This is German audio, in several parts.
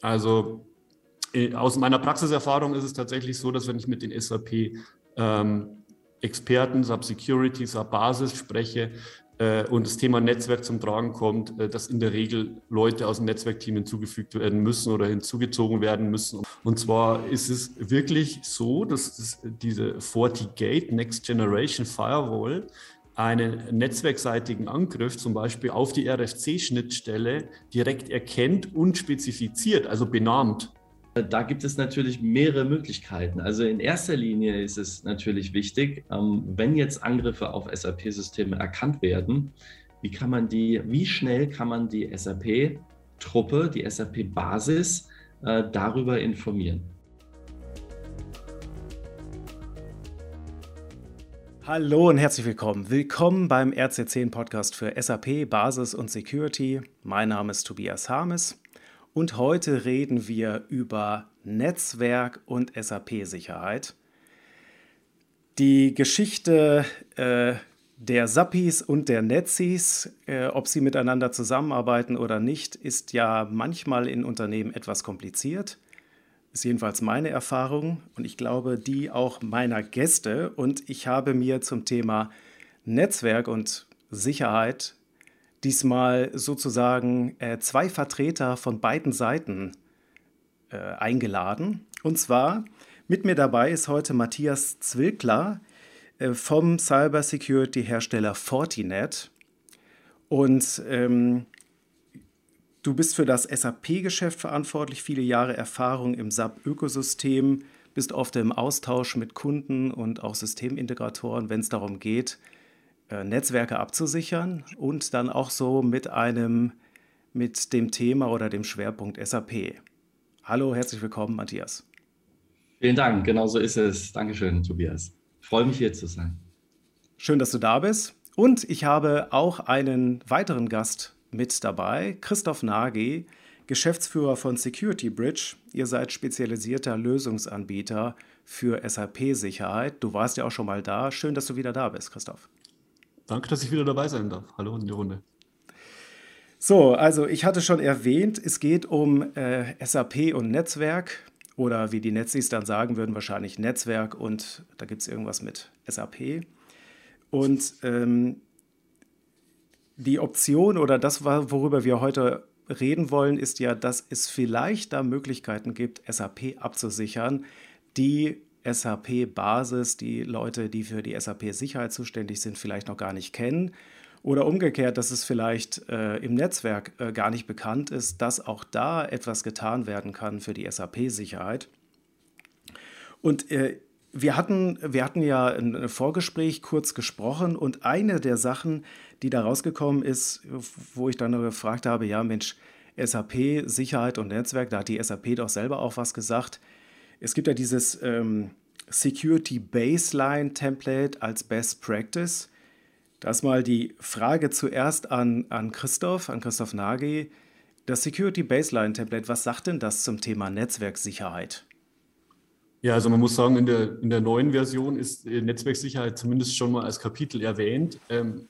Also äh, aus meiner Praxiserfahrung ist es tatsächlich so, dass wenn ich mit den SAP ähm, Experten, SAP Security, SAP Basis spreche, äh, und das Thema Netzwerk zum Tragen kommt, äh, dass in der Regel Leute aus dem Netzwerkteam hinzugefügt werden müssen oder hinzugezogen werden müssen. Und zwar ist es wirklich so, dass diese FortiGate Next Generation Firewall einen netzwerkseitigen Angriff zum Beispiel auf die RFC-Schnittstelle direkt erkennt und spezifiziert, also benannt. Da gibt es natürlich mehrere Möglichkeiten. Also in erster Linie ist es natürlich wichtig, ähm, wenn jetzt Angriffe auf SAP-Systeme erkannt werden, wie kann man die, wie schnell kann man die SAP-Truppe, die SAP-Basis äh, darüber informieren? Hallo und herzlich willkommen. Willkommen beim RC10 Podcast für SAP, Basis und Security. Mein Name ist Tobias Harmes und heute reden wir über Netzwerk und SAP-Sicherheit. Die Geschichte äh, der Sappis und der Netzis, äh, ob sie miteinander zusammenarbeiten oder nicht, ist ja manchmal in Unternehmen etwas kompliziert. Ist jedenfalls meine Erfahrung und ich glaube die auch meiner Gäste. Und ich habe mir zum Thema Netzwerk und Sicherheit diesmal sozusagen äh, zwei Vertreter von beiden Seiten äh, eingeladen. Und zwar mit mir dabei ist heute Matthias Zwilkler äh, vom Cybersecurity-Hersteller Fortinet. Und ähm, du bist für das SAP-Geschäft verantwortlich, viele Jahre Erfahrung im SAP-Ökosystem, bist oft im Austausch mit Kunden und auch Systemintegratoren, wenn es darum geht, äh, Netzwerke abzusichern und dann auch so mit einem, mit dem Thema oder dem Schwerpunkt SAP. Hallo, herzlich willkommen, Matthias. Vielen Dank, genau so ist es. Dankeschön, Tobias. Ich freue mich hier zu sein. Schön, dass du da bist. Und ich habe auch einen weiteren Gast mit dabei, Christoph Nagy, Geschäftsführer von Security Bridge. Ihr seid spezialisierter Lösungsanbieter für SAP-Sicherheit. Du warst ja auch schon mal da. Schön, dass du wieder da bist, Christoph. Danke, dass ich wieder dabei sein darf. Hallo in die Runde. So, also ich hatte schon erwähnt, es geht um äh, SAP und Netzwerk oder wie die Netzis dann sagen würden, wahrscheinlich Netzwerk und da gibt es irgendwas mit SAP. Und ähm, die Option oder das, worüber wir heute reden wollen, ist ja, dass es vielleicht da Möglichkeiten gibt, SAP abzusichern, die SAP-Basis die Leute, die für die SAP-Sicherheit zuständig sind, vielleicht noch gar nicht kennen. Oder umgekehrt, dass es vielleicht äh, im Netzwerk äh, gar nicht bekannt ist, dass auch da etwas getan werden kann für die SAP-Sicherheit. Und äh, wir, hatten, wir hatten ja ein Vorgespräch kurz gesprochen und eine der Sachen, die da rausgekommen ist, wo ich dann gefragt habe, ja Mensch, SAP, Sicherheit und Netzwerk, da hat die SAP doch selber auch was gesagt es gibt ja dieses ähm, Security Baseline Template als Best Practice. Das ist mal die Frage zuerst an, an Christoph, an Christoph Nagy. Das Security Baseline Template, was sagt denn das zum Thema Netzwerksicherheit? Ja, also man muss sagen, in der, in der neuen Version ist Netzwerksicherheit zumindest schon mal als Kapitel erwähnt. Ähm,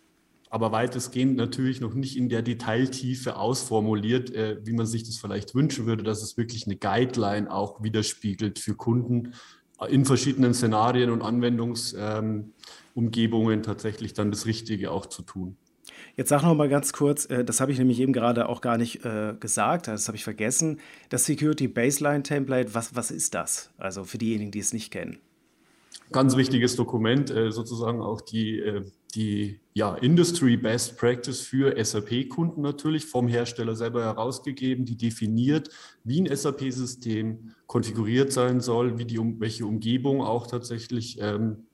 aber weitestgehend natürlich noch nicht in der Detailtiefe ausformuliert, äh, wie man sich das vielleicht wünschen würde, dass es wirklich eine Guideline auch widerspiegelt für Kunden äh, in verschiedenen Szenarien und Anwendungsumgebungen ähm, tatsächlich dann das Richtige auch zu tun. Jetzt sag noch mal ganz kurz, äh, das habe ich nämlich eben gerade auch gar nicht äh, gesagt, das habe ich vergessen. Das Security Baseline Template, was, was ist das? Also für diejenigen, die es nicht kennen. Ganz wichtiges Dokument, äh, sozusagen auch die die ja, Industry Best Practice für SAP-Kunden natürlich vom Hersteller selber herausgegeben, die definiert, wie ein SAP-System konfiguriert sein soll, wie die, welche Umgebung auch tatsächlich ähm,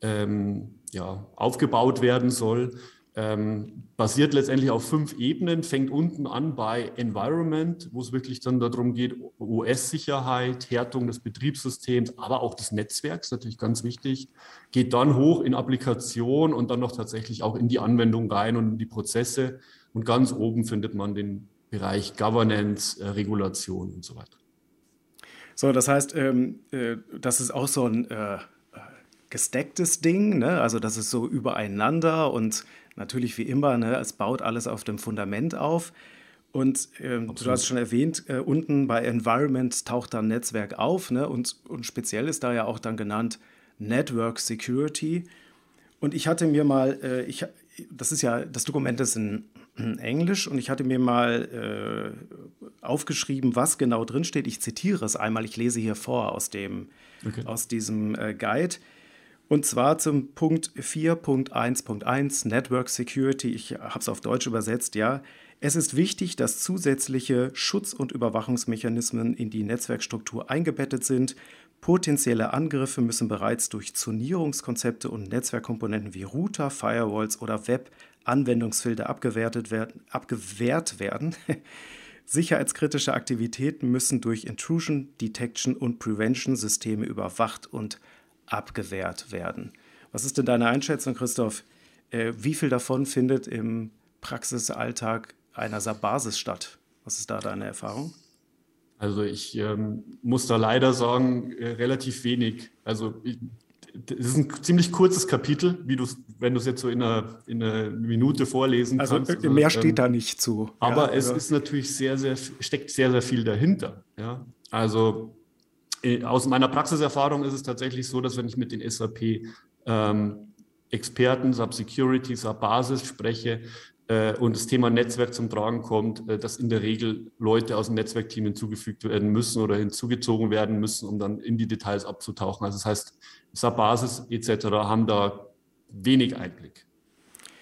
ähm, ja, aufgebaut werden soll. Ähm, basiert letztendlich auf fünf Ebenen, fängt unten an bei Environment, wo es wirklich dann darum geht, OS-Sicherheit, Härtung des Betriebssystems, aber auch des Netzwerks, natürlich ganz wichtig, geht dann hoch in Applikation und dann noch tatsächlich auch in die Anwendung rein und in die Prozesse. Und ganz oben findet man den Bereich Governance, äh, Regulation und so weiter. So, das heißt, ähm, äh, das ist auch so ein äh, gestecktes Ding, ne? also das ist so übereinander und natürlich wie immer, ne, es baut alles auf dem Fundament auf. Und ähm, du hast schon erwähnt, äh, unten bei Environment taucht dann Netzwerk auf. Ne? Und, und speziell ist da ja auch dann genannt Network Security. Und ich hatte mir mal, äh, ich, das ist ja, das Dokument ist in, in Englisch und ich hatte mir mal äh, aufgeschrieben, was genau drin steht. Ich zitiere es einmal, ich lese hier vor aus, dem, okay. aus diesem äh, Guide. Und zwar zum Punkt 4.1.1 Network Security. Ich habe es auf Deutsch übersetzt, ja. Es ist wichtig, dass zusätzliche Schutz- und Überwachungsmechanismen in die Netzwerkstruktur eingebettet sind. Potenzielle Angriffe müssen bereits durch Zonierungskonzepte und Netzwerkkomponenten wie Router, Firewalls oder Web-Anwendungsfilter abgewertet werden, abgewehrt werden. Sicherheitskritische Aktivitäten müssen durch Intrusion Detection und Prevention Systeme überwacht und abgewehrt werden. Was ist denn deine Einschätzung, Christoph? Äh, wie viel davon findet im Praxisalltag einer SAP-Basis statt. Was ist da deine Erfahrung? Also ich ähm, muss da leider sagen, äh, relativ wenig. Also ich, das ist ein ziemlich kurzes Kapitel, wie du wenn du es jetzt so in einer, in einer Minute vorlesen also kannst. Also mehr steht ähm, da nicht zu. Aber ja, es also. ist natürlich sehr, sehr, steckt sehr, sehr viel dahinter. Ja? Also äh, aus meiner Praxiserfahrung ist es tatsächlich so, dass wenn ich mit den SAP ähm, Experten, SAP Security, SAP Basis spreche, äh, und das Thema Netzwerk zum Tragen kommt, äh, dass in der Regel Leute aus dem Netzwerkteam hinzugefügt werden müssen oder hinzugezogen werden müssen, um dann in die Details abzutauchen. Also das heißt, SAP Basis etc. haben da wenig Einblick.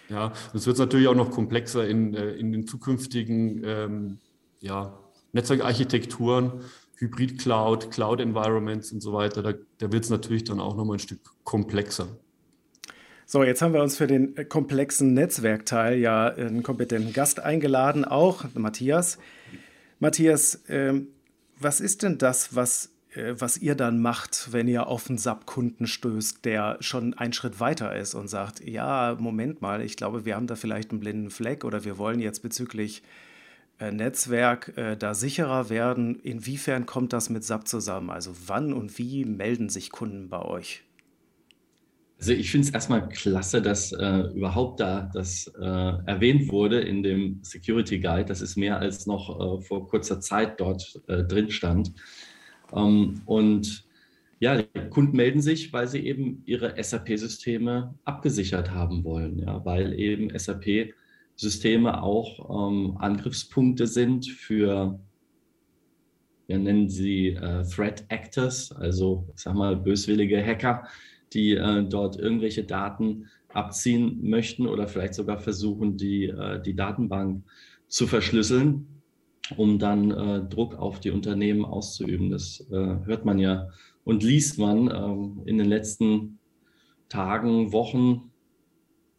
Ja, es wird natürlich auch noch komplexer in, äh, in den zukünftigen ähm, ja, Netzwerkarchitekturen, Hybrid-Cloud, Cloud-Environments und so weiter. Da, da wird es natürlich dann auch noch mal ein Stück komplexer. So, jetzt haben wir uns für den komplexen Netzwerkteil ja einen kompetenten Gast eingeladen, auch Matthias. Matthias, äh, was ist denn das, was, äh, was ihr dann macht, wenn ihr auf einen SAP-Kunden stößt, der schon einen Schritt weiter ist und sagt, ja, Moment mal, ich glaube, wir haben da vielleicht einen blinden Fleck oder wir wollen jetzt bezüglich Netzwerk äh, da sicherer werden. Inwiefern kommt das mit SAP zusammen? Also wann und wie melden sich Kunden bei euch? Also ich finde es erstmal klasse, dass äh, überhaupt da das äh, erwähnt wurde in dem Security Guide. Das ist mehr als noch äh, vor kurzer Zeit dort äh, drin stand. Ähm, und ja, die Kunden melden sich, weil sie eben ihre SAP-Systeme abgesichert haben wollen, ja, weil eben SAP-Systeme auch ähm, Angriffspunkte sind für wir nennen sie äh, Threat Actors, also ich sag mal böswillige Hacker, die äh, dort irgendwelche Daten abziehen möchten oder vielleicht sogar versuchen, die, äh, die Datenbank zu verschlüsseln, um dann äh, Druck auf die Unternehmen auszuüben. Das äh, hört man ja und liest man ähm, in den letzten Tagen, Wochen,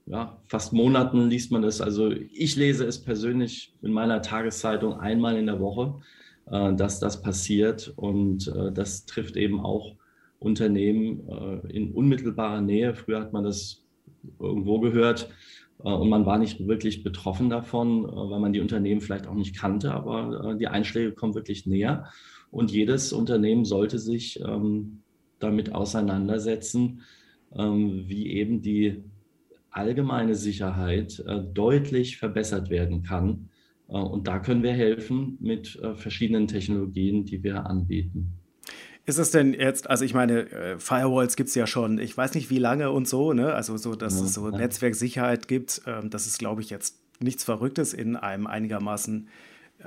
ja, fast Monaten liest man das. Also ich lese es persönlich in meiner Tageszeitung einmal in der Woche, äh, dass das passiert und äh, das trifft eben auch Unternehmen äh, in unmittelbarer Nähe. Früher hat man das irgendwo gehört äh, und man war nicht wirklich betroffen davon, äh, weil man die Unternehmen vielleicht auch nicht kannte, aber die Einschläge kommen wirklich näher. Und jedes Unternehmen sollte sich ähm, damit auseinandersetzen, ähm, wie eben die allgemeine Sicherheit deutlich verbessert werden kann. Und da können wir helfen mit verschiedenen Technologien, die wir anbieten. Ist es denn jetzt, also ich meine, äh, Firewalls gibt es ja schon, ich weiß nicht wie lange und so, ne? Also so, dass ja, es so ja. Netzwerksicherheit gibt, ähm, das ist, glaube ich, jetzt nichts Verrücktes in einem einigermaßen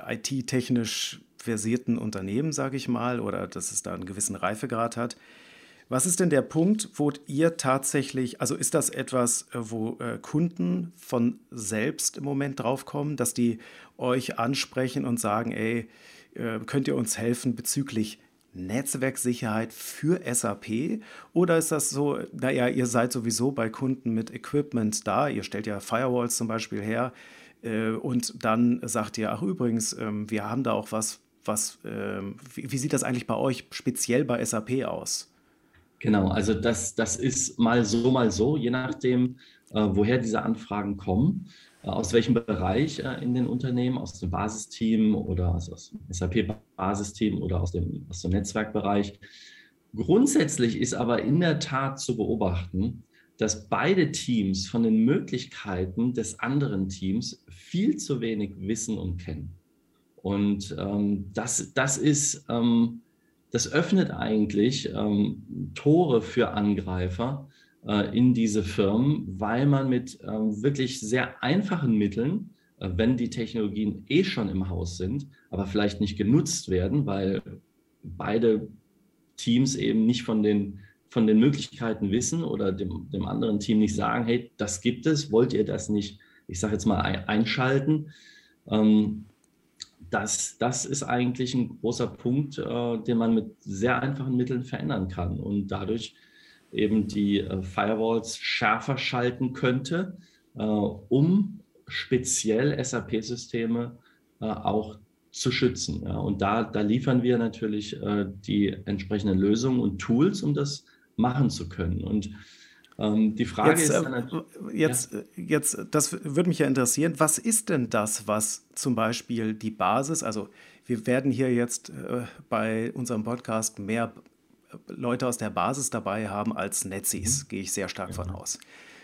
IT-technisch versierten Unternehmen, sage ich mal, oder dass es da einen gewissen Reifegrad hat. Was ist denn der Punkt, wo ihr tatsächlich, also ist das etwas, äh, wo äh, Kunden von selbst im Moment draufkommen, dass die euch ansprechen und sagen, ey, äh, könnt ihr uns helfen bezüglich Netzwerksicherheit für SAP? Oder ist das so, naja, ihr seid sowieso bei Kunden mit Equipment da, ihr stellt ja Firewalls zum Beispiel her und dann sagt ihr, ach übrigens, ähm, wir haben da auch was, was, ähm, wie, sieht das eigentlich bei euch speziell bei SAP aus? Genau, also das, das ist mal so, mal so, je nachdem, äh, woher diese Anfragen kommen. Äh, aus welchem Bereich äh, in den Unternehmen, aus dem Basisteam oder aus, aus dem SAP-Basisteam oder aus dem, aus dem Netzwerkbereich. Grundsätzlich ist aber in der Tat zu beobachten, dass beide Teams von den Möglichkeiten des anderen Teams viel zu wenig wissen und kennen. Und ähm, das, das ist, ähm, das öffnet eigentlich ähm, Tore für Angreifer äh, in diese Firmen, weil man mit ähm, wirklich sehr einfachen Mitteln, äh, wenn die Technologien eh schon im Haus sind, aber vielleicht nicht genutzt werden, weil beide Teams eben nicht von den, von den Möglichkeiten wissen oder dem, dem anderen Team nicht sagen, hey, das gibt es, wollt ihr das nicht, ich sage jetzt mal, einschalten? Ähm, das, das ist eigentlich ein großer Punkt, äh, den man mit sehr einfachen Mitteln verändern kann und dadurch eben die äh, Firewalls schärfer schalten könnte, äh, um speziell SAP-Systeme äh, auch zu schützen. Ja. Und da, da liefern wir natürlich äh, die entsprechenden Lösungen und Tools, um das machen zu können. Und die Frage jetzt, ist dann, äh, jetzt, ja. jetzt, das würde mich ja interessieren, was ist denn das, was zum Beispiel die Basis, also wir werden hier jetzt äh, bei unserem Podcast mehr Leute aus der Basis dabei haben als Netzis, mhm. gehe ich sehr stark ja. von aus.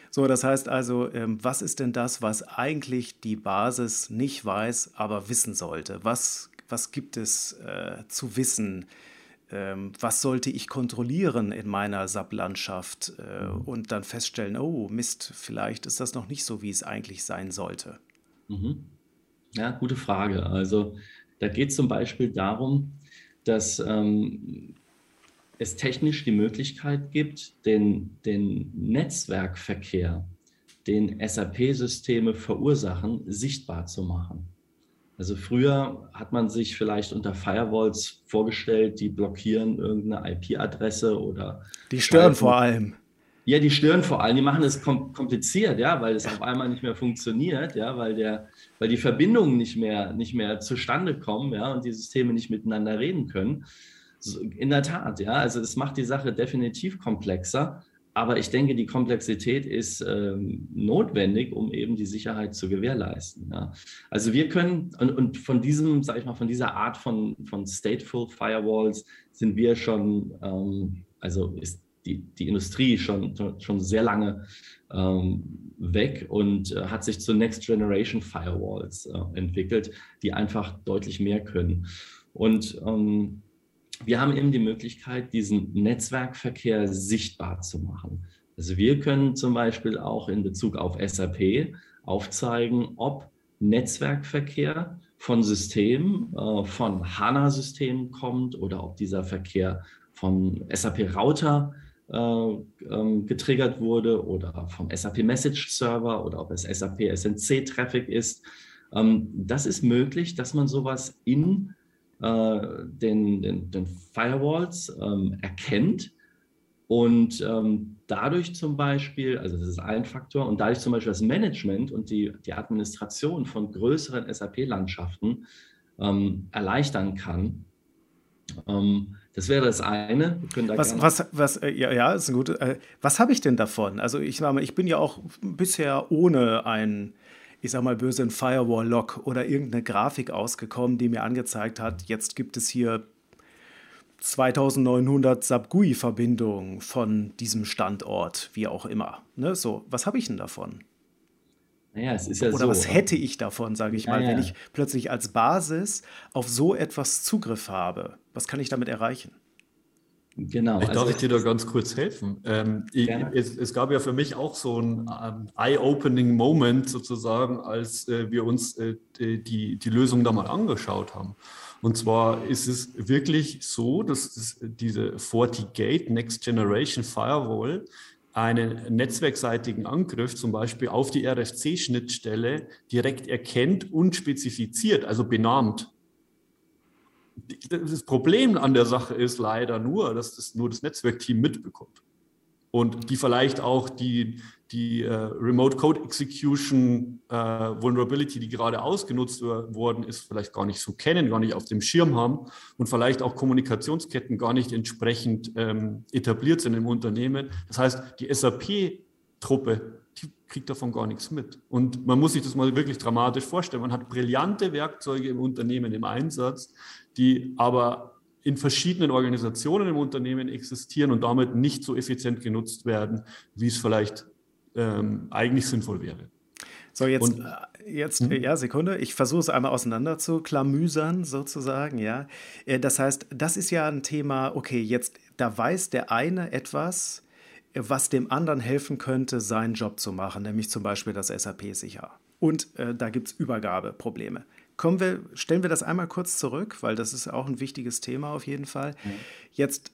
So, das heißt also, ähm, was ist denn das, was eigentlich die Basis nicht weiß, aber wissen sollte? Was, was gibt es äh, zu wissen? Ähm, was sollte ich kontrollieren in meiner SAP-Landschaft äh, mhm. und dann feststellen, oh Mist, vielleicht ist das noch nicht so, wie es eigentlich sein sollte? Mhm. Ja, gute Frage. Also da geht es zum Beispiel darum, dass ähm, es technisch die Möglichkeit gibt, den, den Netzwerkverkehr, den SAP-Systeme verursachen, sichtbar zu machen. Also früher hat man sich vielleicht unter Firewalls vorgestellt, die blockieren irgendeine IP-Adresse oder. Die stören vor allem. Ja, die stören vor allem, die machen es kompliziert, ja, weil es auf einmal nicht mehr funktioniert, ja, weil der, weil die Verbindungen nicht mehr, nicht mehr zustande kommen, ja, und die Systeme nicht miteinander reden können. In der Tat, ja. Also es macht die Sache definitiv komplexer. Aber ich denke, die Komplexität ist ähm, notwendig, um eben die Sicherheit zu gewährleisten. Ja. Also wir können, und, und, von diesem, sag ich mal, von dieser Art von, von Stateful Firewalls sind wir schon, ähm, also ist die, die Industrie schon, schon sehr lange ähm, weg und äh, hat sich zu Next Generation Firewalls äh, entwickelt, die einfach deutlich mehr können. Und ähm, wir haben eben die Möglichkeit, diesen Netzwerkverkehr sichtbar zu machen. Also wir können zum Beispiel auch in Bezug auf SAP aufzeigen, ob Netzwerkverkehr von Systemen, äh, von HANA-Systemen kommt oder ob dieser Verkehr vom SAP-Router äh, ähm, getriggert wurde oder vom SAP Message Server oder ob es SAP SNC Traffic ist. Ähm, das ist möglich, dass man sowas in äh, den, den, den, Firewalls ähm, erkennt und ähm, dadurch zum Beispiel, also das ist ein Faktor, und dadurch zum Beispiel das Management und die, die Administration von größeren SAP-Landschaften ähm, erleichtern kann. Ähm, das wäre das eine. Da was, was, was, äh, ja, ja, ist ein gutes. Äh, was habe ich denn davon? Also ich sage mal, ich bin ja auch bisher ohne ein ich sag mal böse, ein Firewall-Log oder irgendeine Grafik ausgekommen, die mir angezeigt hat, jetzt gibt es hier 2900 SAP-GUI-Verbindungen von diesem Standort, wie auch immer. Ne? So, was habe ich denn davon? Naja, es ist ja Oder so. was hätte ich davon, sage ich ja, mal, wenn ich plötzlich als Basis auf so etwas Zugriff habe? Was kann ich damit erreichen? Genau. Ich also darf ich dir da ganz kurz helfen. Ähm, ich, es, es, gab ja für mich auch so ein ähm, eye-opening Moment sozusagen, als äh, wir uns äh, die, die Lösung da mal angeschaut haben. Und zwar ist es wirklich so, dass das, diese FortiGate Next Generation Firewall einen netzwerkseitigen Angriff zum Beispiel auf die RFC-Schnittstelle direkt erkennt und spezifiziert, also benannt das Problem an der Sache ist leider nur, dass das nur das Netzwerkteam mitbekommt. Und die vielleicht auch die, die uh, Remote Code Execution uh, Vulnerability, die gerade ausgenutzt worden ist, vielleicht gar nicht so kennen, gar nicht auf dem Schirm haben und vielleicht auch Kommunikationsketten gar nicht entsprechend ähm, etabliert sind im Unternehmen. Das heißt, die SAP-Truppe kriegt davon gar nichts mit. Und man muss sich das mal wirklich dramatisch vorstellen. Man hat brillante Werkzeuge im Unternehmen im Einsatz, die aber in verschiedenen Organisationen im Unternehmen existieren und damit nicht so effizient genutzt werden, wie es vielleicht ähm, eigentlich sinnvoll wäre. So, jetzt, und, äh, jetzt mhm. ja, Sekunde, ich versuche es einmal auseinander zu klamüsern, sozusagen, ja. Äh, das heißt, das ist ja ein Thema, okay, jetzt, da weiß der eine etwas, was dem anderen helfen könnte, seinen Job zu machen, nämlich zum Beispiel das SAP sicher. Und äh, da gibt es Übergabeprobleme. Kommen wir, stellen wir das einmal kurz zurück, weil das ist auch ein wichtiges Thema auf jeden Fall. Mhm. Jetzt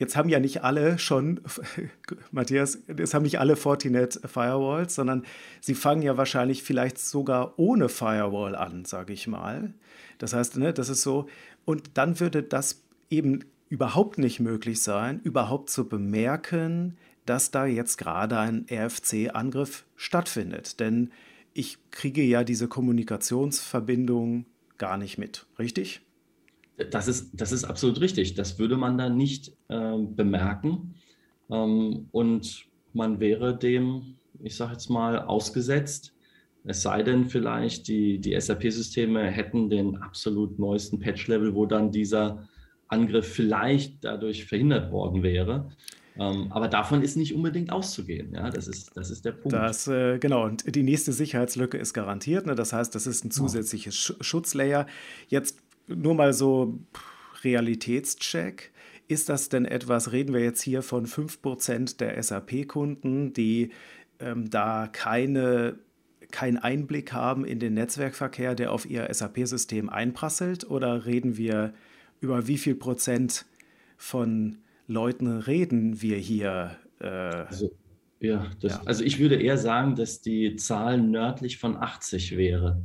Jetzt haben ja nicht alle schon, Matthias, es haben nicht alle Fortinet Firewalls, sondern sie fangen ja wahrscheinlich vielleicht sogar ohne Firewall an, sage ich mal. Das heißt, ne, das ist so. Und dann würde das eben überhaupt nicht möglich sein, überhaupt zu bemerken, dass da jetzt gerade ein RFC-Angriff stattfindet. Denn ich kriege ja diese Kommunikationsverbindung gar nicht mit, richtig? Das ist, das ist absolut richtig. Das würde man dann nicht äh, bemerken. Ähm, und man wäre dem, ich sage jetzt mal, ausgesetzt. Es sei denn vielleicht, die, die SAP-Systeme hätten den absolut neuesten Patch-Level, wo dann dieser Angriff vielleicht dadurch verhindert worden wäre. Ähm, aber davon ist nicht unbedingt auszugehen. Ja, das ist, das ist der Punkt. Das, äh, genau, und die nächste Sicherheitslücke ist garantiert. Ne? Das heißt, das ist ein zusätzliches Sch Schutzlayer. Jetzt nur mal so Realitätscheck. Ist das denn etwas, reden wir jetzt hier von 5% der SAP-Kunden, die ähm, da keine, keinen Einblick haben in den Netzwerkverkehr, der auf ihr SAP-System einprasselt? Oder reden wir über wie viel Prozent von Leuten reden wir hier? Äh, also, ja, das, ja, also ich würde eher sagen, dass die Zahl nördlich von 80 wäre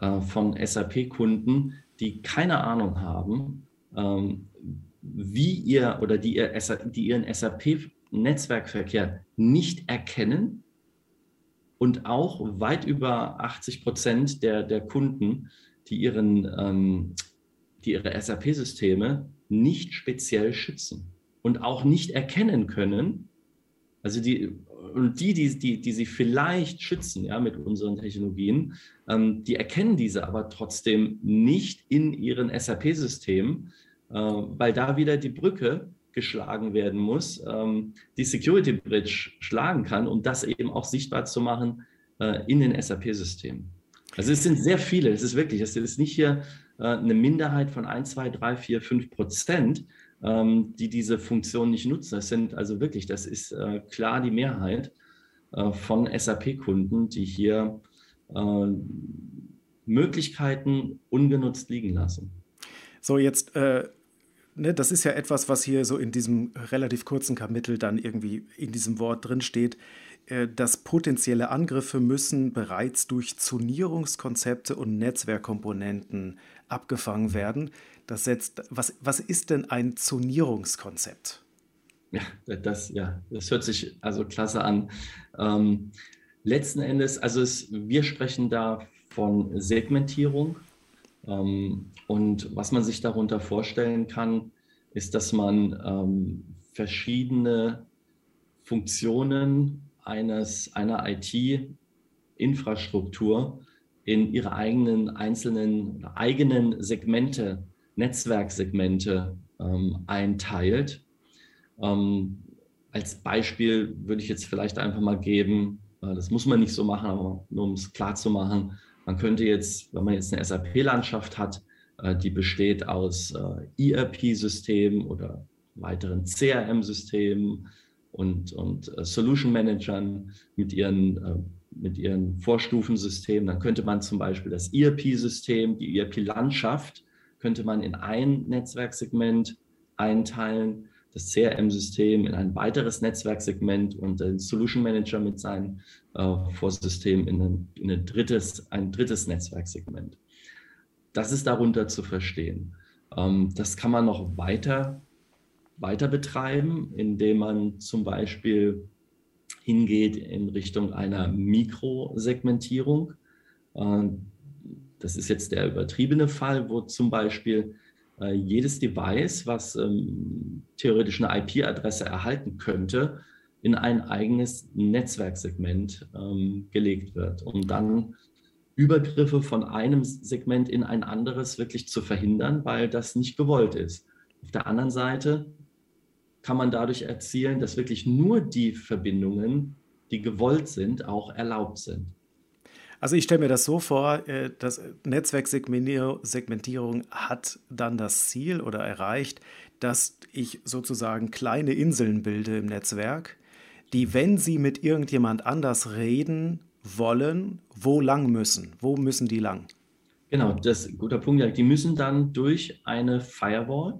äh, von SAP-Kunden, die keine Ahnung haben, ähm, wie ihr oder die, ihr, die ihren SAP-Netzwerkverkehr nicht erkennen und auch weit über 80 Prozent der, der Kunden, die, ihren, ähm, die ihre SAP-Systeme nicht speziell schützen und auch nicht erkennen können, also die, und die, die, die, die sie vielleicht schützen, ja, mit unseren Technologien, ähm, die erkennen diese aber trotzdem nicht in ihren SAP-Systemen, äh, weil da wieder die Brücke geschlagen werden muss, ähm, die Security Bridge schlagen kann, um das eben auch sichtbar zu machen äh, in den SAP-Systemen. Also es sind sehr viele, es ist wirklich, es ist nicht hier äh, eine Minderheit von 1, 2, 3, 4, 5 Prozent, ähm, die diese Funktion nicht nutzen. Das sind also wirklich, das ist äh, klar die Mehrheit äh, von SAP-Kunden, die hier äh, Möglichkeiten ungenutzt liegen lassen. So, jetzt, äh, ne, das ist ja etwas, was hier so in diesem relativ kurzen Kapitel dann irgendwie in diesem Wort drin steht äh, dass potenzielle Angriffe müssen bereits durch Zonierungskonzepte und Netzwerkkomponenten abgefangen werden. Das setzt, was, was ist denn ein Zonierungskonzept? Ja, das, ja, das hört sich also klasse an. Ähm, letzten Endes, also es, wir sprechen da von Segmentierung. Ähm, und was man sich darunter vorstellen kann, ist, dass man ähm, verschiedene Funktionen eines, einer IT-Infrastruktur in ihre eigenen einzelnen eigenen Segmente, Netzwerksegmente ähm, einteilt. Ähm, als Beispiel würde ich jetzt vielleicht einfach mal geben, äh, das muss man nicht so machen, aber nur um es klar zu machen, man könnte jetzt, wenn man jetzt eine SAP-Landschaft hat, äh, die besteht aus äh, ERP-Systemen oder weiteren CRM-Systemen und, und Solution Managern mit ihren mit ihren Vorstufensystemen. Dann könnte man zum Beispiel das ERP-System, die ERP-Landschaft, könnte man in ein Netzwerksegment einteilen, das CRM-System in ein weiteres Netzwerksegment und den Solution Manager mit seinem äh, Vorsystem in, ein, in ein, drittes, ein drittes Netzwerksegment. Das ist darunter zu verstehen. Ähm, das kann man noch weiter, weiter betreiben, indem man zum Beispiel hingeht in Richtung einer Mikrosegmentierung. Ähm, das ist jetzt der übertriebene Fall, wo zum Beispiel äh, jedes Device, was ähm, theoretisch eine IP-Adresse erhalten könnte, in ein eigenes Netzwerksegment ähm, gelegt wird, um dann Übergriffe von einem Segment in ein anderes wirklich zu verhindern, weil das nicht gewollt ist. Auf der anderen Seite kann man dadurch erzielen, dass wirklich nur die Verbindungen, die gewollt sind, auch erlaubt sind. Also ich stelle mir das so vor, äh, dass Netzwerksegmentierung hat dann das Ziel oder erreicht, dass ich sozusagen kleine Inseln bilde im Netzwerk, die, wenn sie mit irgendjemand anders reden wollen, wo lang müssen? Wo müssen die lang? Genau, das ist ein guter Punkt. Die müssen dann durch eine Firewall,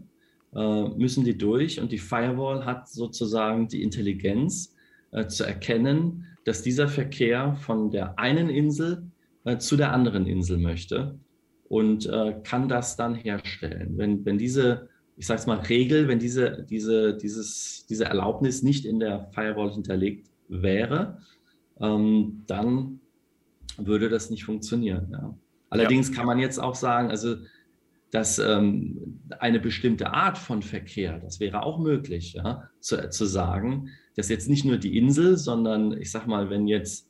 äh, müssen die durch und die Firewall hat sozusagen die Intelligenz äh, zu erkennen, dass dieser Verkehr von der einen Insel äh, zu der anderen Insel möchte und äh, kann das dann herstellen. Wenn, wenn diese ich sage es mal, Regel, wenn diese, diese, dieses, diese Erlaubnis nicht in der Firewall hinterlegt wäre, ähm, dann würde das nicht funktionieren. Ja. Allerdings ja. kann man jetzt auch sagen, also dass ähm, eine bestimmte Art von Verkehr, das wäre auch möglich, ja, zu, zu sagen, dass jetzt nicht nur die Insel, sondern ich sage mal, wenn jetzt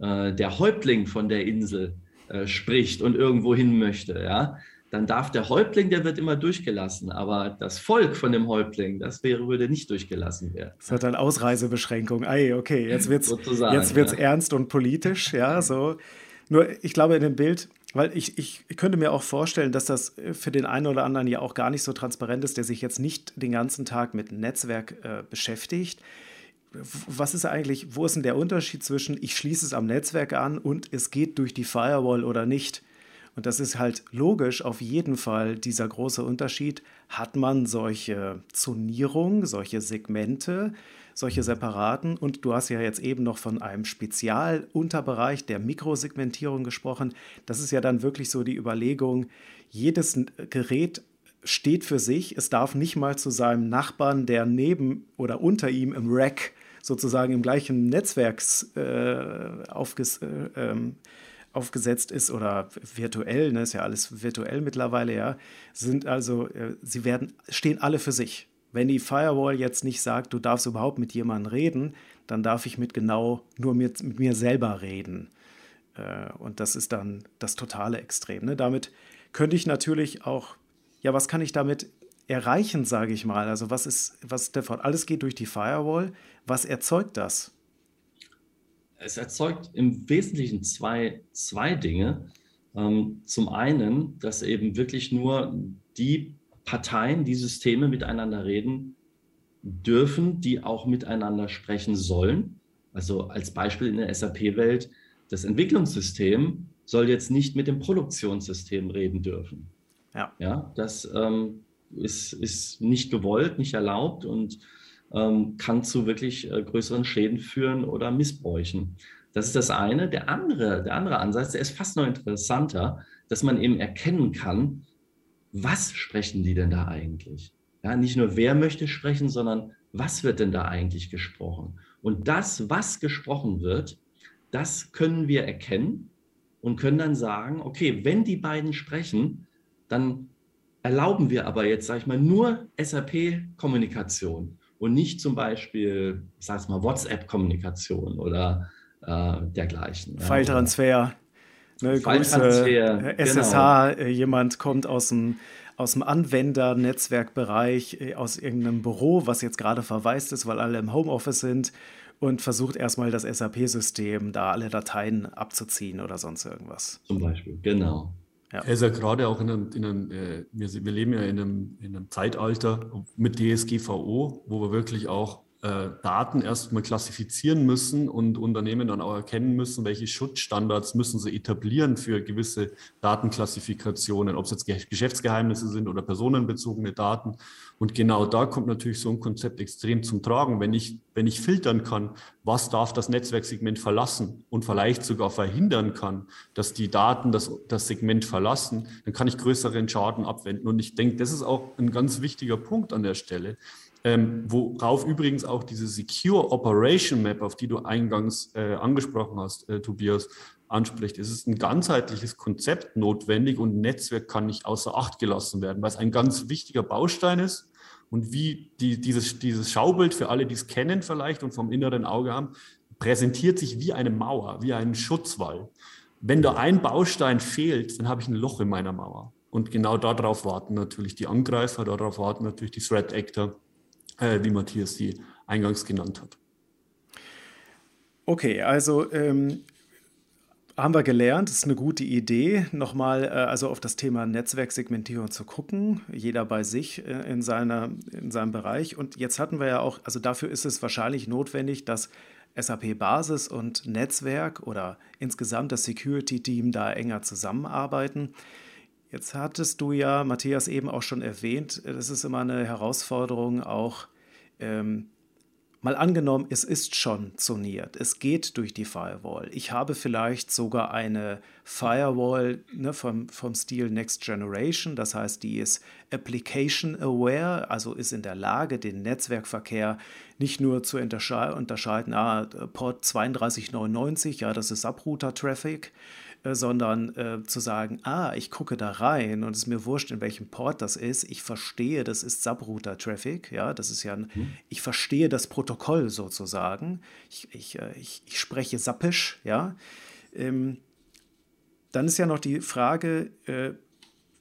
äh, der Häuptling von der Insel äh, spricht und irgendwo hin möchte, ja, dann darf der Häuptling, der wird immer durchgelassen, aber das Volk von dem Häuptling, das wäre, würde nicht durchgelassen werden. Das hat dann Ausreisebeschränkung. Ei, okay, jetzt wird es jetzt wird's ja. ernst und politisch, ja, so. Nur, ich glaube, in dem Bild, weil ich, ich könnte mir auch vorstellen, dass das für den einen oder anderen ja auch gar nicht so transparent ist, der sich jetzt nicht den ganzen Tag mit Netzwerk äh, beschäftigt. Was ist eigentlich, wo ist denn der Unterschied zwischen ich schließe es am Netzwerk an und es geht durch die Firewall oder nicht? Und das ist halt logisch auf jeden Fall dieser große Unterschied. Hat man solche Zonierungen, solche Segmente, solche separaten? Und du hast ja jetzt eben noch von einem Spezialunterbereich der Mikrosegmentierung gesprochen. Das ist ja dann wirklich so die Überlegung, jedes Gerät steht für sich. Es darf nicht mal zu seinem Nachbarn, der neben oder unter ihm im Rack sozusagen im gleichen Netzwerks äh, aufges, äh, ähm, aufgesetzt ist oder virtuell, ne, ist ja alles virtuell mittlerweile, ja, sind also, äh, sie werden, stehen alle für sich. Wenn die Firewall jetzt nicht sagt, du darfst überhaupt mit jemandem reden, dann darf ich mit genau nur mit, mit mir selber reden. Äh, und das ist dann das totale Extrem. Ne? Damit könnte ich natürlich auch, ja, was kann ich damit erreichen, sage ich mal? Also was ist, was Fall? Alles geht durch die Firewall. Was erzeugt das? es erzeugt im Wesentlichen zwei, zwei Dinge. Ähm, zum einen, dass eben wirklich nur die Parteien, die Systeme miteinander reden dürfen, die auch miteinander sprechen sollen. Also als Beispiel in der SAP-Welt, das Entwicklungssystem soll jetzt nicht mit dem Produktionssystem reden dürfen. Ja, ja das ähm, ist, ist nicht gewollt, nicht erlaubt und ähm, kann zu wirklich äh, größeren Schäden führen oder Missbräuchen. Das ist das eine. Der andere, der andere Ansatz, der ist fast noch interessanter, dass man eben erkennen kann, was sprechen die denn da eigentlich? Ja, nicht nur wer möchte sprechen, sondern was wird denn da eigentlich gesprochen? Und das, was gesprochen wird, das können wir erkennen und können dann sagen, okay, wenn die beiden sprechen, dann erlauben wir aber jetzt, sage ich mal, nur SAP-Kommunikation und nicht zum Beispiel, ich sage es mal, WhatsApp-Kommunikation oder äh, dergleichen. File-Transfer. Ne, File-Transfer, SSH, genau. Äh, jemand kommt aus dem, aus dem Anwendernetzwerkbereich, äh, aus irgendeinem Büro, was jetzt gerade verwaist ist, weil alle im Homeoffice sind und versucht erstmal das SAP-System, da alle Dateien abzuziehen oder sonst irgendwas. Zum Beispiel, genau. Ja. Er gerade auch in einem, in einem äh, wir, wir, leben ja in einem, in einem Zeitalter mit DSGVO, wo wir wirklich auch äh, Daten erstmal klassifizieren müssen und Unternehmen dann auch erkennen müssen, welche Schutzstandards müssen sie etablieren für gewisse Datenklassifikationen, ob es jetzt Geschäftsgeheimnisse sind oder personenbezogene Daten. Und genau da kommt natürlich so ein Konzept extrem zum Tragen. Wenn ich, wenn ich filtern kann, was darf das Netzwerksegment verlassen und vielleicht sogar verhindern kann, dass die Daten das, das Segment verlassen, dann kann ich größeren Schaden abwenden. Und ich denke, das ist auch ein ganz wichtiger Punkt an der Stelle ähm, worauf übrigens auch diese Secure Operation Map, auf die du eingangs äh, angesprochen hast, äh, Tobias, anspricht. Es ist ein ganzheitliches Konzept notwendig und Netzwerk kann nicht außer Acht gelassen werden, weil es ein ganz wichtiger Baustein ist. Und wie die, dieses, dieses Schaubild für alle, die es kennen vielleicht und vom inneren Auge haben, präsentiert sich wie eine Mauer, wie ein Schutzwall. Wenn da ein Baustein fehlt, dann habe ich ein Loch in meiner Mauer. Und genau darauf warten natürlich die Angreifer, darauf warten natürlich die Threat Actor äh, wie Matthias sie eingangs genannt hat. Okay, also ähm, haben wir gelernt, es ist eine gute Idee, nochmal äh, also auf das Thema Netzwerksegmentierung zu gucken, jeder bei sich äh, in, seiner, in seinem Bereich. Und jetzt hatten wir ja auch, also dafür ist es wahrscheinlich notwendig, dass SAP Basis und Netzwerk oder insgesamt das Security-Team da enger zusammenarbeiten. Jetzt hattest du ja, Matthias, eben auch schon erwähnt, es ist immer eine Herausforderung, auch ähm, Mal angenommen, es ist schon zoniert, es geht durch die Firewall. Ich habe vielleicht sogar eine Firewall ne, vom, vom Stil Next Generation, das heißt, die ist application aware, also ist in der Lage, den Netzwerkverkehr nicht nur zu untersche unterscheiden, ah, Port 3299, ja, das ist Subrouter-Traffic, äh, sondern äh, zu sagen, ah, ich gucke da rein und es ist mir wurscht, in welchem Port das ist. Ich verstehe, das ist Subrouter-Traffic, ja, das ist ja ein, mhm. ich verstehe das Protokoll sozusagen. Ich, ich, äh, ich, ich spreche Sappisch, ja. Ähm, dann ist ja noch die Frage, äh,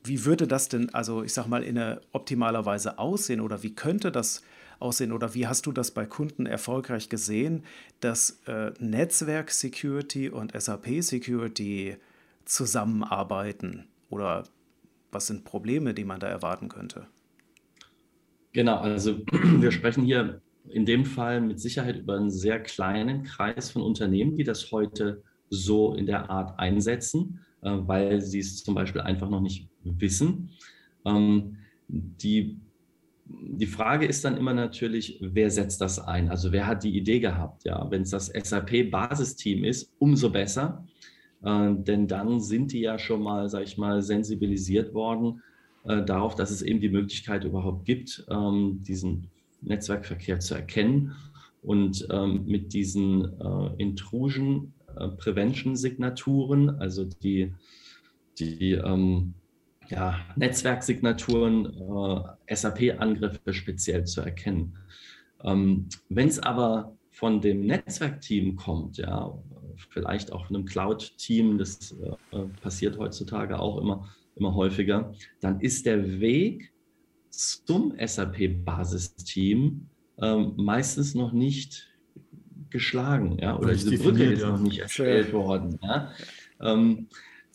wie würde das denn, also ich sag mal, in einer optimaler Weise aussehen oder wie könnte das aussehen oder wie hast du das bei Kunden erfolgreich gesehen, dass äh, Netzwerk Security und SAP Security zusammenarbeiten oder was sind Probleme, die man da erwarten könnte? Genau, also wir sprechen hier in dem Fall mit Sicherheit über einen sehr kleinen Kreis von Unternehmen, die das heute so in der Art einsetzen, äh, weil sie es zum Beispiel einfach noch nicht wissen. Ähm, die die Frage ist dann immer natürlich, wer setzt das ein? Also wer hat die Idee gehabt? Ja, wenn es das SAP-Basisteam ist, umso besser, äh, denn dann sind die ja schon mal, sag ich mal, sensibilisiert worden äh, darauf, dass es eben die Möglichkeit überhaupt gibt, ähm, diesen Netzwerkverkehr zu erkennen und ähm, mit diesen äh, Intrusion äh, Prevention Signaturen, also die die ähm, ja, Netzwerksignaturen, äh, SAP-Angriffe speziell zu erkennen. Ähm, Wenn es aber von dem Netzwerkteam kommt, ja, vielleicht auch einem Cloud-Team, das äh, passiert heutzutage auch immer, immer häufiger, dann ist der Weg zum SAP-Basisteam äh, meistens noch nicht geschlagen, ja, oder diese Brücke ist ja. noch nicht erstellt worden. Ja. Ähm,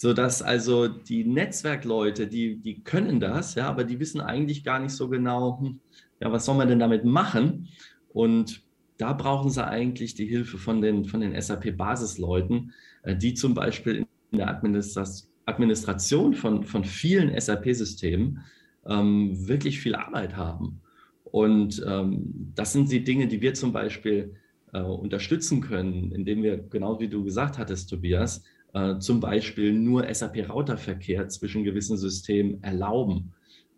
sodass also die Netzwerkleute, die, die können das, ja, aber die wissen eigentlich gar nicht so genau, hm, ja, was soll man denn damit machen? Und da brauchen sie eigentlich die Hilfe von den, von den SAP-Basisleuten, äh, die zum Beispiel in der Administration von, von vielen SAP-Systemen ähm, wirklich viel Arbeit haben. Und ähm, das sind die Dinge, die wir zum Beispiel äh, unterstützen können, indem wir, genau wie du gesagt hattest, Tobias, äh, zum Beispiel nur SAP-Routerverkehr zwischen gewissen Systemen erlauben.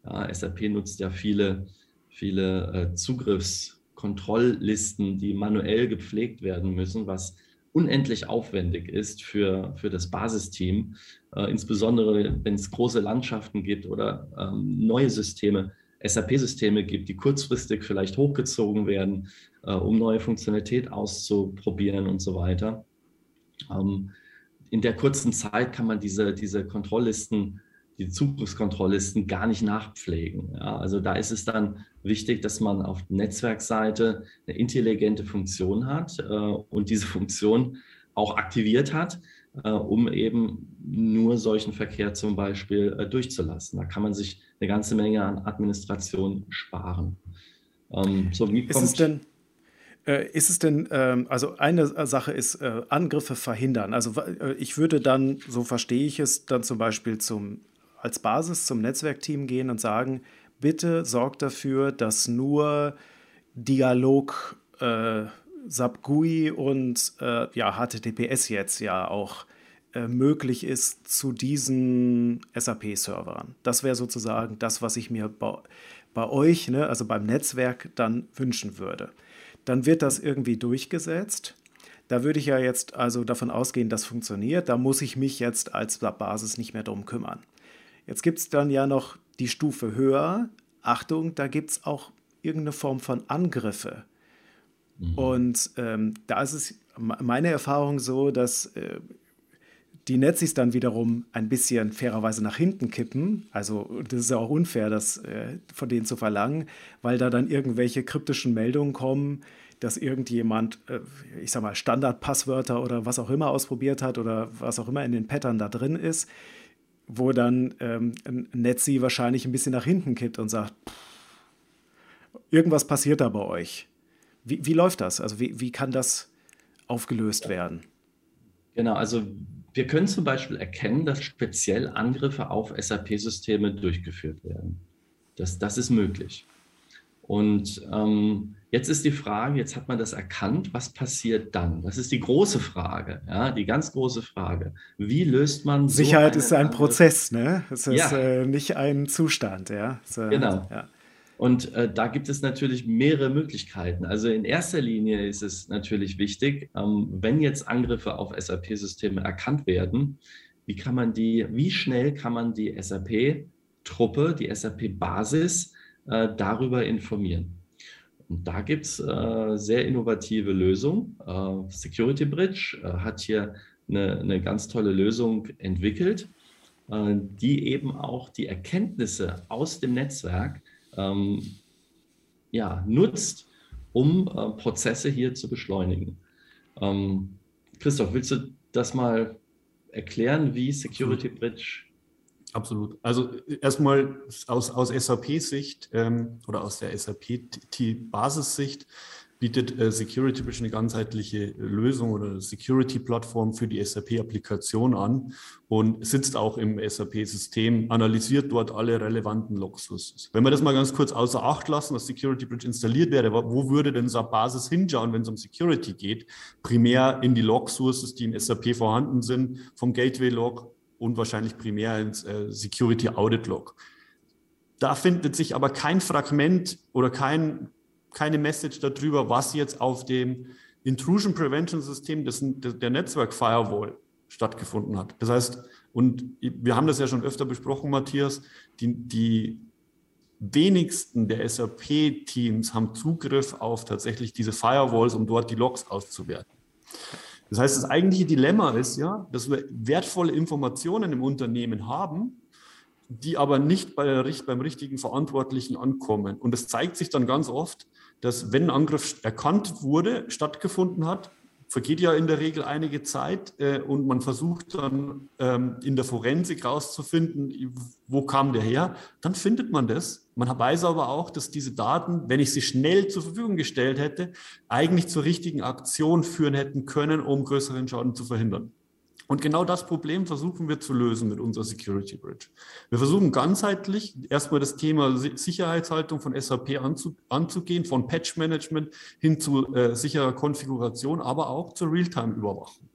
Ja, SAP nutzt ja viele, viele äh, Zugriffskontrolllisten, die manuell gepflegt werden müssen, was unendlich aufwendig ist für, für das Basisteam, äh, insbesondere wenn es große Landschaften gibt oder ähm, neue Systeme, SAP-Systeme gibt, die kurzfristig vielleicht hochgezogen werden, äh, um neue Funktionalität auszuprobieren und so weiter. Ähm, in der kurzen Zeit kann man diese, diese Kontrolllisten, die Zugriffskontrolllisten gar nicht nachpflegen. Ja, also da ist es dann wichtig, dass man auf Netzwerkseite eine intelligente Funktion hat äh, und diese Funktion auch aktiviert hat, äh, um eben nur solchen Verkehr zum Beispiel äh, durchzulassen. Da kann man sich eine ganze Menge an Administration sparen. Ähm, so, wie kommt, ist es denn ist es denn, ähm, also eine Sache ist äh, Angriffe verhindern. Also äh, ich würde dann, so verstehe ich es, dann zum Beispiel zum, als Basis zum Netzwerkteam gehen und sagen, bitte sorgt dafür, dass nur Dialog, äh, SAP GUI und äh, ja, HTTPS jetzt ja auch äh, möglich ist zu diesen SAP-Servern. Das wäre sozusagen das, was ich mir bei, bei euch, ne, also beim Netzwerk, dann wünschen würde dann wird das irgendwie durchgesetzt. Da würde ich ja jetzt also davon ausgehen, das funktioniert. Da muss ich mich jetzt als Basis nicht mehr drum kümmern. Jetzt gibt es dann ja noch die Stufe höher. Achtung, da gibt es auch irgendeine Form von Angriffe. Mhm. Und ähm, da ist es meine Erfahrung so, dass äh, die Netzis dann wiederum ein bisschen fairerweise nach hinten kippen. Also das ist ja auch unfair, das äh, von denen zu verlangen, weil da dann irgendwelche kryptischen Meldungen kommen, dass irgendjemand, äh, ich sag mal, Standardpasswörter oder was auch immer ausprobiert hat oder was auch immer in den Pattern da drin ist, wo dann ähm, Netzi wahrscheinlich ein bisschen nach hinten kippt und sagt, irgendwas passiert da bei euch. Wie, wie läuft das? Also wie, wie kann das aufgelöst werden? Genau, also wir können zum Beispiel erkennen, dass speziell Angriffe auf SAP-Systeme durchgeführt werden. Das, das ist möglich. Und ähm, jetzt ist die Frage, jetzt hat man das erkannt, was passiert dann? Das ist die große Frage, ja, die ganz große Frage. Wie löst man Sicherheit so ist ein? Prozess, ne? Es ist ja. äh, nicht ein Zustand, ja. So, genau. Ja. Und äh, da gibt es natürlich mehrere Möglichkeiten. Also in erster Linie ist es natürlich wichtig, ähm, wenn jetzt Angriffe auf SAP-Systeme erkannt werden, wie kann man die, wie schnell kann man die SAP-Truppe, die SAP-Basis äh, darüber informieren? Und da gibt es äh, sehr innovative Lösungen. Äh, Security Bridge äh, hat hier eine, eine, ganz tolle Lösung entwickelt, äh, die eben auch die Erkenntnisse aus dem Netzwerk ähm, ja, nutzt, um äh, Prozesse hier zu beschleunigen. Ähm, Christoph, willst du das mal erklären, wie Security Bridge Absolut. Also erstmal aus, aus SAP-Sicht ähm, oder aus der SAP-Basis-Sicht bietet äh, Security Bridge eine ganzheitliche Lösung oder Security-Plattform für die SAP-Applikation an und sitzt auch im SAP-System, analysiert dort alle relevanten Log-Sources. Wenn wir das mal ganz kurz außer Acht lassen, dass Security Bridge installiert wäre, wo würde denn eine Basis hinschauen, wenn es um Security geht? Primär in die Log-Sources, die in SAP vorhanden sind, vom Gateway-Log und wahrscheinlich primär ins äh, Security Audit Log. Da findet sich aber kein Fragment oder kein keine Message darüber, was jetzt auf dem Intrusion Prevention System des, der Netzwerk Firewall stattgefunden hat. Das heißt, und wir haben das ja schon öfter besprochen, Matthias, die, die wenigsten der SAP-Teams haben Zugriff auf tatsächlich diese Firewalls, um dort die Logs auszuwerten. Das heißt, das eigentliche Dilemma ist ja, dass wir wertvolle Informationen im Unternehmen haben, die aber nicht bei der, beim richtigen Verantwortlichen ankommen. Und das zeigt sich dann ganz oft, dass wenn ein Angriff erkannt wurde, stattgefunden hat, vergeht ja in der Regel einige Zeit äh, und man versucht dann ähm, in der Forensik rauszufinden, wo kam der her, dann findet man das. Man weiß aber auch, dass diese Daten, wenn ich sie schnell zur Verfügung gestellt hätte, eigentlich zur richtigen Aktion führen hätten können, um größeren Schaden zu verhindern. Und genau das Problem versuchen wir zu lösen mit unserer Security Bridge. Wir versuchen ganzheitlich erstmal das Thema Sicherheitshaltung von SAP anzugehen, von Patch Management hin zu äh, sicherer Konfiguration, aber auch zur Realtime-Überwachung.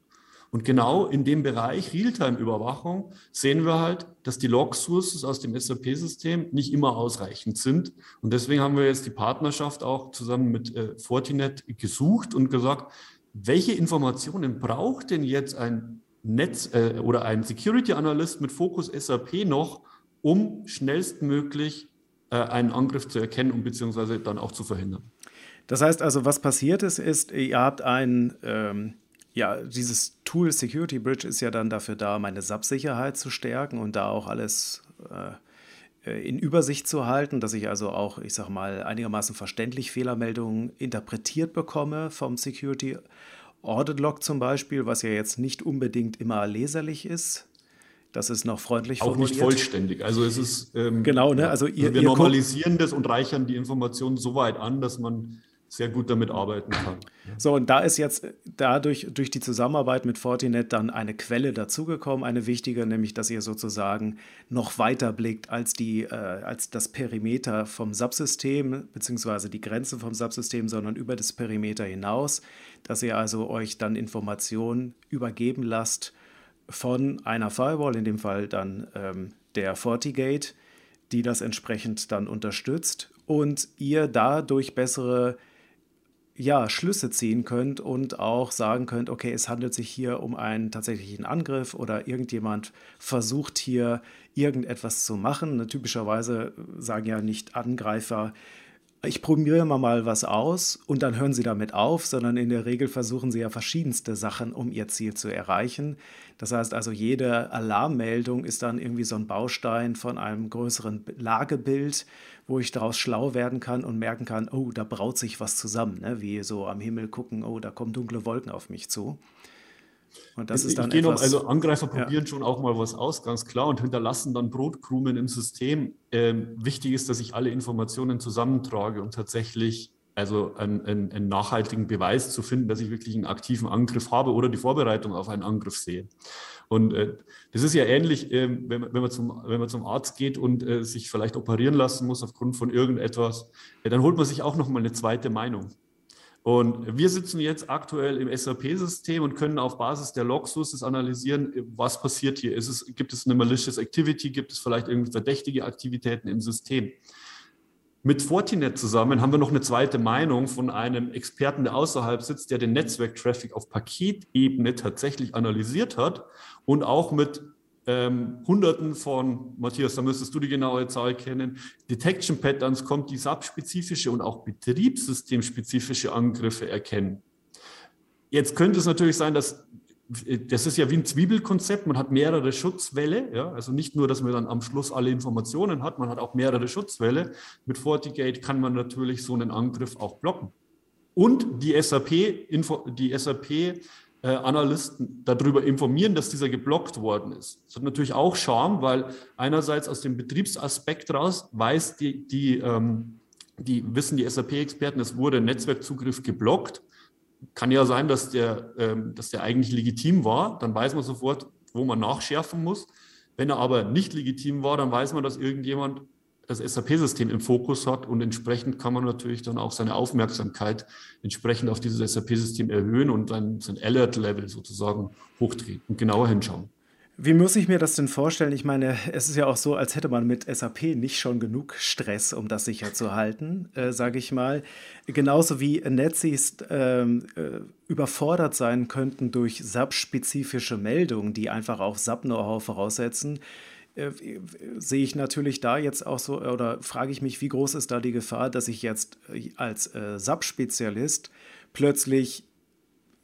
Und genau in dem Bereich Realtime-Überwachung sehen wir halt, dass die Log-Sources aus dem SAP-System nicht immer ausreichend sind. Und deswegen haben wir jetzt die Partnerschaft auch zusammen mit äh, Fortinet gesucht und gesagt, welche Informationen braucht denn jetzt ein Netz äh, oder ein Security Analyst mit Fokus SAP noch, um schnellstmöglich äh, einen Angriff zu erkennen und beziehungsweise dann auch zu verhindern. Das heißt also, was passiert ist, ist, ihr habt ein, ähm, ja, dieses Tool Security Bridge ist ja dann dafür da, meine SAP-Sicherheit zu stärken und da auch alles äh, in Übersicht zu halten, dass ich also auch, ich sag mal, einigermaßen verständlich Fehlermeldungen interpretiert bekomme vom Security Audit Log zum Beispiel, was ja jetzt nicht unbedingt immer leserlich ist. Das ist noch freundlich Auch formuliert. nicht vollständig. Also es ist ähm, genau, ne? Also, ihr, wir ihr normalisieren das und reichern die Informationen so weit an, dass man sehr gut damit arbeiten kann. So, und da ist jetzt dadurch durch die Zusammenarbeit mit Fortinet dann eine Quelle dazugekommen, eine wichtige, nämlich dass ihr sozusagen noch weiter blickt als, die, äh, als das Perimeter vom Subsystem, beziehungsweise die Grenze vom Subsystem, sondern über das Perimeter hinaus, dass ihr also euch dann Informationen übergeben lasst von einer Firewall, in dem Fall dann ähm, der FortiGate, die das entsprechend dann unterstützt und ihr dadurch bessere ja, Schlüsse ziehen könnt und auch sagen könnt, okay, es handelt sich hier um einen tatsächlichen Angriff oder irgendjemand versucht hier irgendetwas zu machen. Typischerweise sagen ja nicht Angreifer ich probiere mal, mal was aus und dann hören sie damit auf, sondern in der Regel versuchen sie ja verschiedenste Sachen, um ihr Ziel zu erreichen. Das heißt also, jede Alarmmeldung ist dann irgendwie so ein Baustein von einem größeren Lagebild, wo ich daraus schlau werden kann und merken kann, oh, da braut sich was zusammen, ne? wie so am Himmel gucken, oh, da kommen dunkle Wolken auf mich zu. Und das ist dann ich etwas, noch, also Angreifer probieren ja. schon auch mal was aus, ganz klar, und hinterlassen dann Brotkrumen im System. Ähm, wichtig ist, dass ich alle Informationen zusammentrage und tatsächlich also einen, einen, einen, nachhaltigen Beweis zu finden, dass ich wirklich einen aktiven Angriff habe oder die Vorbereitung auf einen Angriff sehe. Und äh, das ist ja ähnlich, äh, wenn, wenn, man zum, wenn man zum Arzt geht und äh, sich vielleicht operieren lassen muss aufgrund von irgendetwas, dann holt man sich auch noch mal eine zweite Meinung. Und wir sitzen jetzt aktuell im SAP-System und können auf Basis der Log-Sources analysieren, was passiert hier. Es, gibt es eine malicious Activity? Gibt es vielleicht irgendwie verdächtige Aktivitäten im System? Mit Fortinet zusammen haben wir noch eine zweite Meinung von einem Experten, der außerhalb sitzt, der den Netzwerktraffic auf Paketebene tatsächlich analysiert hat und auch mit ähm, Hunderten von, Matthias, da müsstest du die genaue Zahl kennen, Detection Patterns kommt, die SAP-spezifische und auch betriebssystemspezifische Angriffe erkennen. Jetzt könnte es natürlich sein, dass das ist ja wie ein Zwiebelkonzept, man hat mehrere Schutzwelle, ja, also nicht nur, dass man dann am Schluss alle Informationen hat, man hat auch mehrere Schutzwelle. Mit FortiGate kann man natürlich so einen Angriff auch blocken. Und die SAP, die SAP äh, Analysten darüber informieren, dass dieser geblockt worden ist. Das hat natürlich auch Charme, weil einerseits aus dem Betriebsaspekt raus weiß die, die, ähm, die wissen die SAP-Experten, es wurde Netzwerkzugriff geblockt. Kann ja sein, dass der, ähm, dass der eigentlich legitim war, dann weiß man sofort, wo man nachschärfen muss. Wenn er aber nicht legitim war, dann weiß man, dass irgendjemand das SAP-System im Fokus hat und entsprechend kann man natürlich dann auch seine Aufmerksamkeit entsprechend auf dieses SAP-System erhöhen und dann sein Alert-Level sozusagen hochdrehen und genauer hinschauen. Wie muss ich mir das denn vorstellen? Ich meine, es ist ja auch so, als hätte man mit SAP nicht schon genug Stress, um das sicher zu halten, äh, sage ich mal. Genauso wie Netzis ähm, äh, überfordert sein könnten durch SAP-spezifische Meldungen, die einfach auch SAP-Know-how voraussetzen äh, sehe ich natürlich da jetzt auch so, oder frage ich mich, wie groß ist da die Gefahr, dass ich jetzt äh, als äh, SAP-Spezialist plötzlich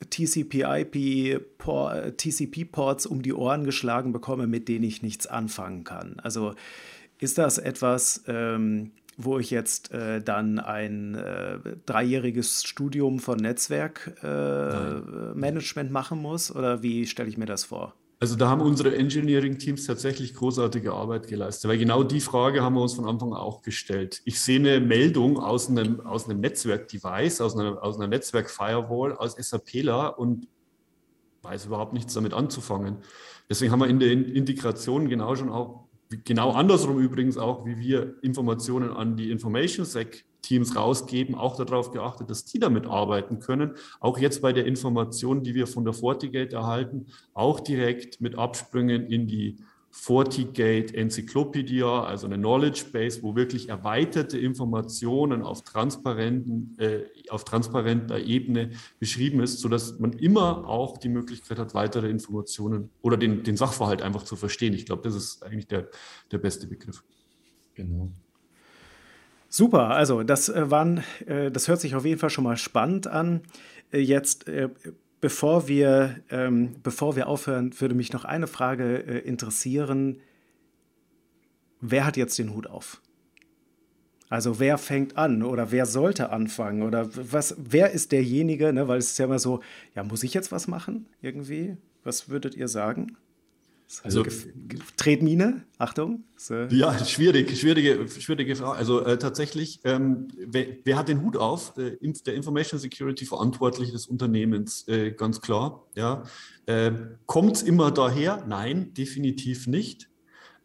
TCP-IP-Ports TCP um die Ohren geschlagen bekomme, mit denen ich nichts anfangen kann. Also ist das etwas, ähm, wo ich jetzt äh, dann ein äh, dreijähriges Studium von Netzwerkmanagement äh, machen muss? Oder wie stelle ich mir das vor? Also da haben unsere Engineering-Teams tatsächlich großartige Arbeit geleistet, weil genau die Frage haben wir uns von Anfang an auch gestellt. Ich sehe eine Meldung aus einem, aus einem Netzwerk-Device, aus einer, aus einer Netzwerk-Firewall, als SAPler und weiß überhaupt nichts damit anzufangen. Deswegen haben wir in der Integration genau schon auch, genau andersrum übrigens auch, wie wir Informationen an die Information Sec Teams rausgeben, auch darauf geachtet, dass die damit arbeiten können. Auch jetzt bei der Information, die wir von der FortiGate erhalten, auch direkt mit Absprüngen in die FortiGate Enzyklopädia, also eine Knowledge Base, wo wirklich erweiterte Informationen auf, transparenten, äh, auf transparenter Ebene beschrieben ist, sodass man immer auch die Möglichkeit hat, weitere Informationen oder den, den Sachverhalt einfach zu verstehen. Ich glaube, das ist eigentlich der, der beste Begriff. Genau. Super, also das äh, waren, äh, das hört sich auf jeden Fall schon mal spannend an. Äh, jetzt, bevor wir, ähm, bevor wir aufhören, würde mich noch eine Frage interessieren. Wer hat jetzt den Hut auf? Also wer fängt an oder wer sollte anfangen oder was, wer ist derjenige, ne? weil es ist ja immer so, ja, muss ich jetzt was machen irgendwie? Was würdet ihr sagen? Also, Tretmine, Achtung. So. Ja, schwierig, schwierige, schwierige Frage. Also äh, tatsächlich, ähm, wer, wer, hat den Hut auf? Äh, der Information Security Verantwortliche des Unternehmens, äh, ganz klar. Ja. Äh, Kommt es immer daher? Nein, definitiv nicht.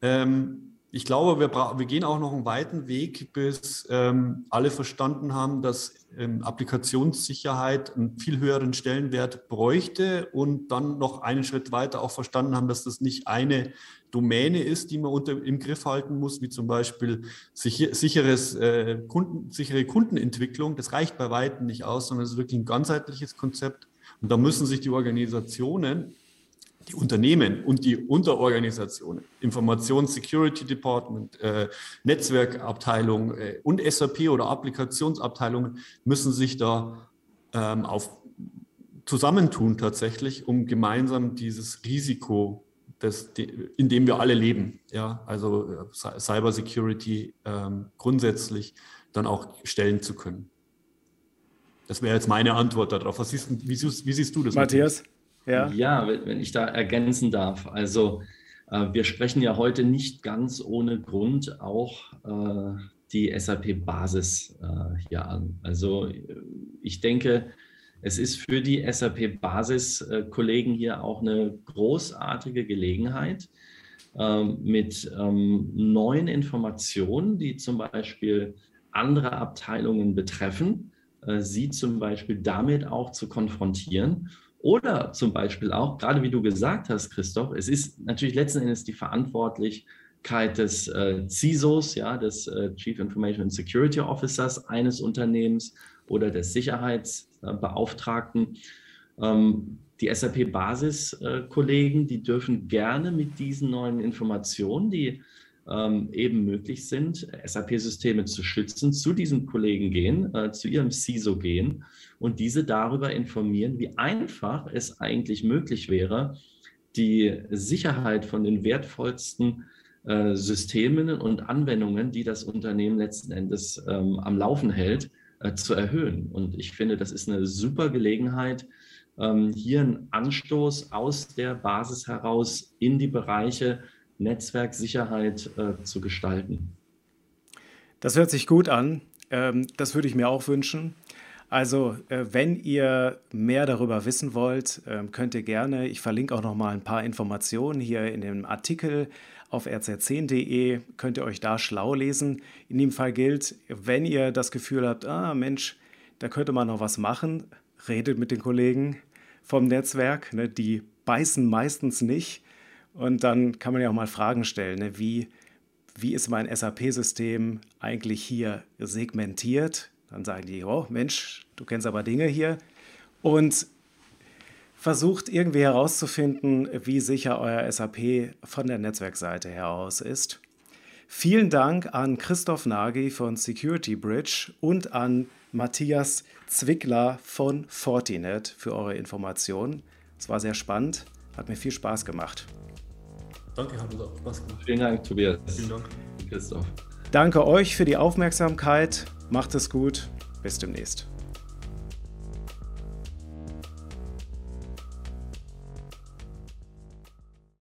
Ähm, ich glaube, wir, wir, gehen auch noch einen weiten Weg, bis ähm, alle verstanden haben, dass ähm, Applikationssicherheit einen viel höheren Stellenwert bräuchte und dann noch einen Schritt weiter auch verstanden haben, dass das nicht eine Domäne ist, die man unter, im Griff halten muss, wie zum Beispiel sicher, sicheres, äh, Kunden, sichere Kundenentwicklung. Das reicht bei weitem nicht aus, sondern es ist wirklich ein ganzheitliches Konzept. Und da müssen sich die Organisationen die Unternehmen und die Unterorganisationen, Informations Security Department, äh, Netzwerkabteilung äh, und SAP oder Applikationsabteilungen müssen sich da ähm, auf zusammentun tatsächlich, um gemeinsam dieses Risiko, das, in dem wir alle leben, ja, also äh, Cyber Security ähm, grundsätzlich dann auch stellen zu können. Das wäre jetzt meine Antwort darauf. Was siehst, wie, wie siehst du das? Matthias? Ja, ja wenn, wenn ich da ergänzen darf. Also äh, wir sprechen ja heute nicht ganz ohne Grund auch äh, die SAP-Basis äh, hier an. Also äh, ich denke, es ist für die SAP-Basis-Kollegen hier auch eine großartige Gelegenheit, ähm, mit ähm, neuen Informationen, die zum Beispiel andere Abteilungen betreffen, äh, sie zum Beispiel damit auch zu konfrontieren oder zum Beispiel auch, gerade wie du gesagt hast, Christoph, es ist natürlich letzten Endes die Verantwortlichkeit des äh, CISOs, ja, des äh, Chief Information and Security Officers eines Unternehmens oder des Sicherheitsbeauftragten. Ähm, die SAP-Basis-Kollegen, die dürfen gerne mit diesen neuen Informationen, die ähm, eben möglich sind, SAP-Systeme zu schützen, zu diesen Kollegen gehen, äh, zu ihrem CISO gehen und diese darüber informieren, wie einfach es eigentlich möglich wäre, die Sicherheit von den wertvollsten äh, Systemen und Anwendungen, die das Unternehmen letzten Endes ähm, am Laufen hält, äh, zu erhöhen. Und ich finde, das ist eine super Gelegenheit, ähm, hier einen Anstoß aus der Basis heraus in die Bereiche Netzwerksicherheit äh, zu gestalten. Das hört sich gut an. Ähm, das würde ich mir auch wünschen. Also, äh, wenn ihr mehr darüber wissen wollt, äh, könnt ihr gerne, ich verlinke auch noch mal ein paar Informationen hier in dem Artikel auf rz10.de, könnt ihr euch da schlau lesen. In dem Fall gilt, wenn ihr das Gefühl habt, ah Mensch, da könnte man noch was machen, redet mit den Kollegen vom Netzwerk, ne, die beißen meistens nicht. Und dann kann man ja auch mal Fragen stellen, ne? wie, wie ist mein SAP-System eigentlich hier segmentiert? Dann sagen die, oh Mensch, du kennst aber Dinge hier. Und versucht irgendwie herauszufinden, wie sicher euer SAP von der Netzwerkseite her aus ist. Vielen Dank an Christoph Nagy von Security Bridge und an Matthias Zwickler von Fortinet für eure Informationen. Es war sehr spannend, hat mir viel Spaß gemacht. Danke, hat uns auch Spaß gemacht. Vielen Dank, Tobias. Vielen Dank, Christoph. Danke euch für die Aufmerksamkeit. Macht es gut. Bis demnächst.